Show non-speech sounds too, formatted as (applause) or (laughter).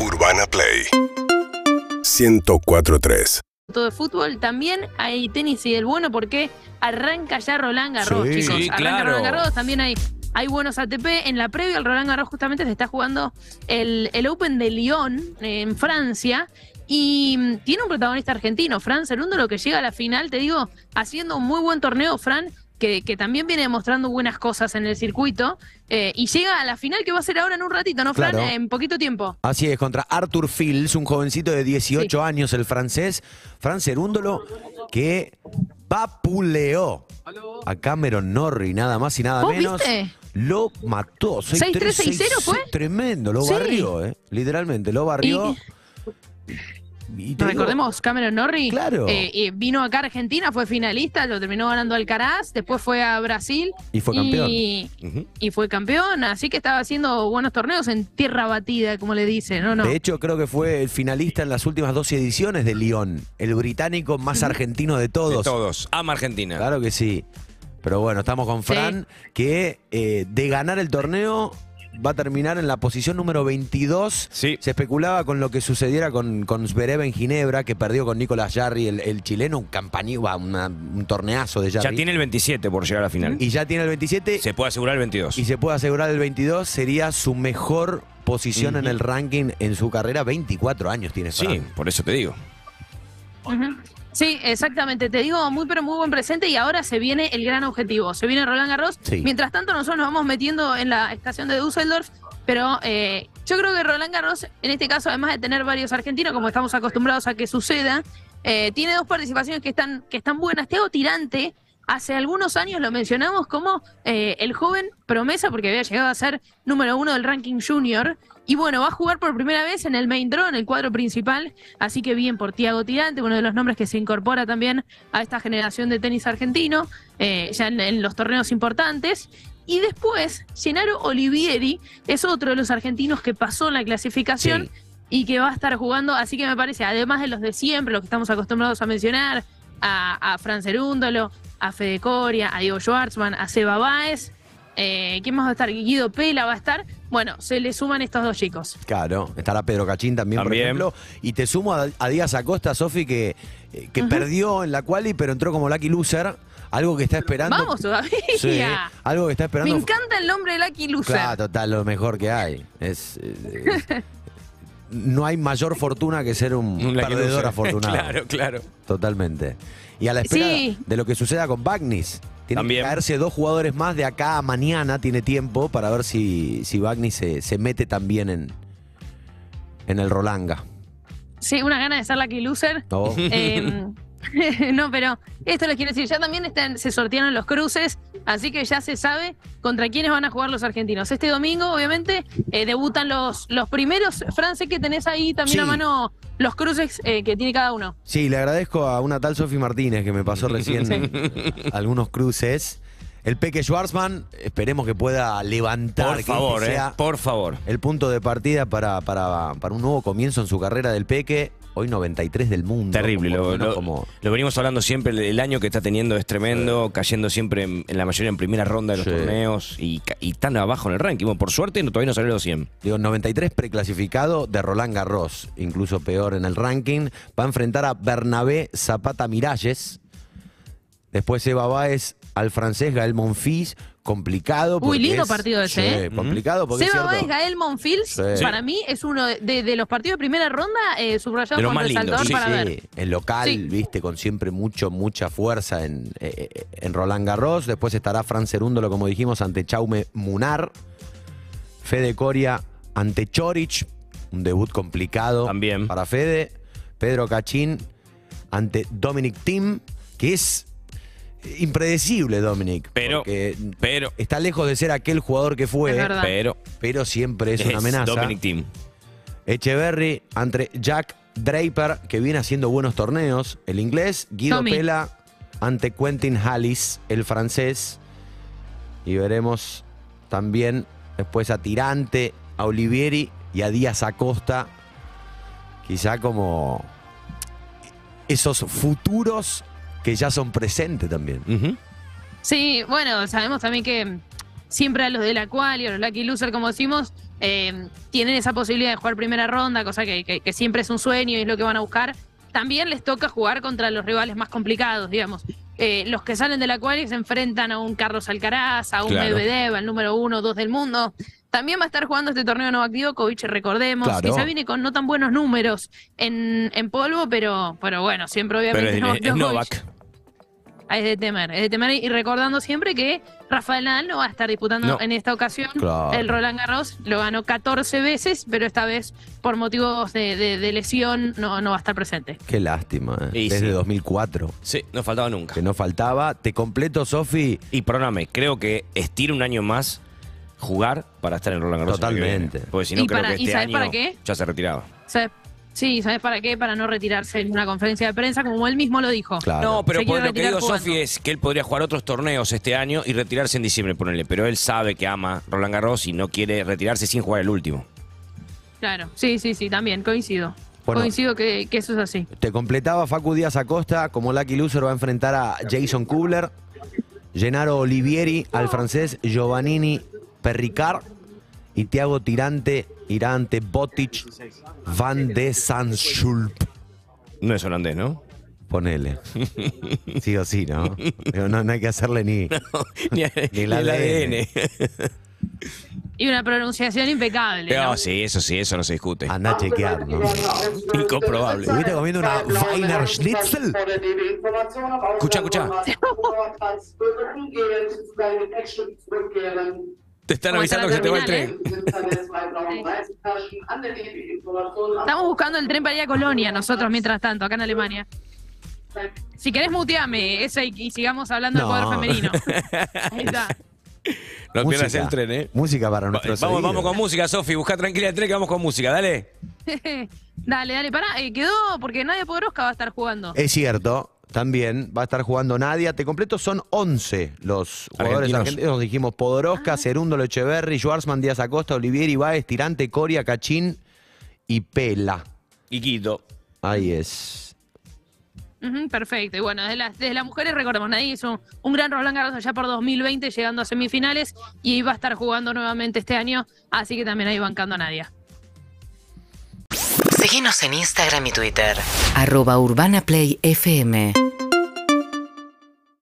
Urbana Play 1043 todo de fútbol, también hay tenis y del bueno porque arranca ya Roland Garros, Sí. chicos. Sí, arranca claro. Roland Garros, también hay, hay buenos ATP. En la previa al Roland Garros justamente se está jugando el, el Open de Lyon eh, en Francia. Y mm, tiene un protagonista argentino, Fran Cerundo, lo que llega a la final, te digo, haciendo un muy buen torneo, Fran, que, que también viene demostrando buenas cosas en el circuito. eh, y llega a la final que va a ser ahora en un ratito, ¿no, Fran? Claro. En poquito tiempo. Así es, contra Arthur Fields, un jovencito de 18 años, el francés, Fran Cerúndolo, que vapuleó a Cameron Norrie, nada más y nada ¿Vos menos. viste? Lo mató. 6-3, 6-0 fue. Tremendo, lo Sí. barrió, ¿eh? Literalmente, lo barrió. Y te digo, Recordemos, Cameron Norrie Claro. eh, eh, vino acá a Argentina, fue finalista, lo terminó ganando Alcaraz, después fue a Brasil. Y fue campeón. Y, y fue campeón, así que estaba haciendo buenos torneos en tierra batida, como le dicen, ¿no? no. De hecho, creo que fue el finalista en las últimas dos ediciones de Lyon, el británico más argentino de todos. De todos. Ama Argentina. Claro que sí. Pero bueno, estamos con Fran, que eh, de ganar el torneo va a terminar en la posición número 22. Sí. Se especulaba con lo que sucediera con, con Zverev en Ginebra, que perdió con Nicolás Jarry, el, el chileno, un campaño, un torneazo de Jarry. Ya tiene el 27 por llegar a la final. Y ya tiene el 27 Se puede asegurar el 22. y se puede asegurar el 22. Sería su mejor posición en el ranking en su carrera. 24 años tiene Fran. Sí, por eso te digo. Ujú. Sí, exactamente. Te digo, muy pero muy buen presente y ahora se viene el gran objetivo. Se viene Roland Garros. Sí. Mientras tanto, nosotros nos vamos metiendo en la estación de Düsseldorf, pero eh, yo creo que Roland Garros, en este caso, además de tener varios argentinos, como estamos acostumbrados a que suceda, eh, tiene dos participaciones que están, que están buenas. Teo Tirante, hace algunos años lo mencionamos como eh, el joven promesa, porque había llegado a ser número uno del ranking junior. Y bueno, va a jugar por primera vez en el main draw, en el cuadro principal. Así que bien por Tiago Tirante, uno de los nombres que se incorpora también a esta generación de tenis argentino, eh, ya en, en los torneos importantes. Y después, Gennaro Olivieri es otro de los argentinos que pasó en la clasificación Sí. y que va a estar jugando. Así que me parece, además de los de siempre, los que estamos acostumbrados a mencionar, a, a Fran Cerúndolo, a Fede Coria, a Diego Schwartzman, a Seba Báez. Eh, ¿Quién más va a estar? Guido Pela va a estar. Bueno, se le suman estos dos chicos. Claro, estará Pedro Cachín también, por ejemplo. Y te sumo a, a Díaz Acosta, Sofi, que, eh, que perdió en la quali, pero entró como lucky loser. Algo que está esperando. Vamos todavía. Sí, algo que está Me esperando. encanta el nombre de Lucky Loser. Claro, total, lo mejor que hay. Es, eh, es- (laughs) no hay mayor fortuna que ser un, perdedor (laughs) afortunado. claro, claro. Totalmente. Y a la espera Sí. de lo que suceda con Bagnis. Tienen También. que caerse dos jugadores más de acá a mañana, tiene tiempo para ver si, si Bagnis se, se mete también en, en el Rolanga. Sí, una gana de ser Lucky Loser. ¿no? Eh, (laughs) no, pero esto les quiero decir, ya también están, se sortearon los cruces, así que ya se sabe contra quiénes van a jugar los argentinos. Este domingo, obviamente, eh, debutan los, los primeros. Fran, sé que tenés ahí también Sí. a mano los cruces eh, que tiene cada uno. Sí, le agradezco a una tal Sofi Martínez que me pasó (laughs) recién algunos cruces. El Peque Schwarzman, esperemos que pueda levantar, Por que favor, eh. Por favor. el punto de partida para, para, para un nuevo comienzo en su carrera del Peque. Hoy 93 del mundo. Terrible. como- Lo, no lo- como- lo venimos hablando siempre. El, año que está teniendo es tremendo, cayendo siempre en, en la mayoría en primera ronda de los Sí. torneos y, y tan abajo en el ranking. Bueno, por suerte no, todavía no salió los 100. Digo, 93 preclasificado de Roland Garros, incluso peor en el ranking. Va a enfrentar a Bernabé Zapata Miralles. Después Eva Báez al francés Gael Monfils. Complicado. Uy, lindo es- partido ese, Sí, ¿eh? complicado porque Seba. Báez, Gael Monfils, Sí. para mí es uno de, de- de los partidos de primera ronda eh, los con resaltador sí, para Sí, ver. el local, Sí. viste, con siempre mucho, mucha fuerza en, eh, eh, en Roland Garros. Después estará Fran Cerúndolo, como dijimos, ante Chaume Munar. Fede Coria ante Chorich. Un debut complicado También. para Fede. Pedro Cachín ante Dominic Thiem, que es impredecible, Dominic. Pero- porque Pero, está lejos de ser aquel jugador que fue, pero. pero siempre es una amenaza. Dominic Team. Echeverry ante Jack Draper, que viene haciendo buenos torneos. El inglés, Guido Tommy. Pela ante Quentin Hallis, el francés. Y veremos también después a Tirante, a Olivieri y a Díaz Acosta. Quizá como esos futuros que ya son presentes también. Sí, bueno, sabemos también que siempre a los de la cual y a los Lucky Loser, como decimos, eh, tienen esa posibilidad de jugar primera ronda, cosa que, que- que siempre es un sueño y es lo que van a buscar. También les toca jugar contra los rivales más complicados, digamos. Eh, los que salen de la cual se enfrentan a un Carlos Alcaraz, a un Claro. Medvedev, al número uno o dos del mundo. También va a estar jugando este torneo Novak Djokovic, recordemos, Claro. ya viene con no tan buenos números en, en polvo, pero, pero bueno, siempre Pero obviamente es, Novak es Djokovic Novak. Es de temer, es de temer y recordando siempre que Rafael Nadal no va a estar disputando No. en esta ocasión Claro. el Roland Garros, lo ganó 14 veces, pero esta vez por motivos de, de- de lesión no, no va a estar presente. Qué lástima, ¿eh? Y Desde sí. 2004. Sí, no faltaba nunca. Que no faltaba. Te completo, Sofi. Y perdóname, creo que estira un año más jugar para estar en Roland Garros. Totalmente. Porque si no, Y creo para- que ¿y este sabes año para qué? ya se retiraba. ¿Sabes? Sí, ¿sabes para qué? Para no retirarse en una conferencia de prensa, como él mismo lo dijo. Claro. No, pero por lo que digo. Sofi, es que él podría jugar otros torneos este año y retirarse en diciembre, ponele. Pero él sabe que ama Roland Garros y no quiere retirarse sin jugar el último. Claro, sí, sí, sí, también, coincido. Bueno. coincido que, que eso es así. Te completaba Facu Díaz Acosta. Como Lucky Loser va a enfrentar a Jason Kubler. Gennaro Olivieri al francés Giovannini Perricard. Y Thiago Tirante, Irante, Botic, Van de Sanschulp. No es holandés, ¿no? Ponele. (laughs) Sí o sí, ¿no? Pero no, no hay que hacerle ni. (laughs) ni, Ni el ADN. Y una pronunciación impecable. No, ¿no? sí, eso sí, eso no se discute. Anda a chequear, ¿no? Incomprobable. ¿Estuviste comiendo una Weiner Schnitzel? Escucha, escucha. (laughs) Te están ¿Cómo está avisando la que se te va el tren. Estamos buscando el tren para ir a Colonia nosotros mientras tanto, acá en Alemania. Si querés muteame ese y, y sigamos hablando No. del poder femenino. (laughs) Ahí está. No pierdas Música. el tren, ¿eh? Música para Va- nuestros Vamos, vamos con música, Sofi. Busca tranquila el tren que vamos con música, dale. (laughs) dale, dale, pará. eh, quedó porque Nadia Podoroska va a estar jugando. Es cierto, también va a estar jugando Nadia. Te completo, son 11 los jugadores Argentinos. argentinos. Dijimos Podoroska, Cerundo Lecheverri, Schwarzman, Díaz Acosta, Olivier Ibáez, Tirante, Coria, Cachín y Pela. Y Quito. Ahí es. Perfecto. Y bueno, desde las, desde las mujeres, recordemos, Nadia hizo un, un gran Roland Garros allá por 2020, llegando a semifinales y va a estar jugando nuevamente este año. Así que también ahí bancando a Nadia. Síguenos en Instagram y Twitter. Arroba Urbana Play FM.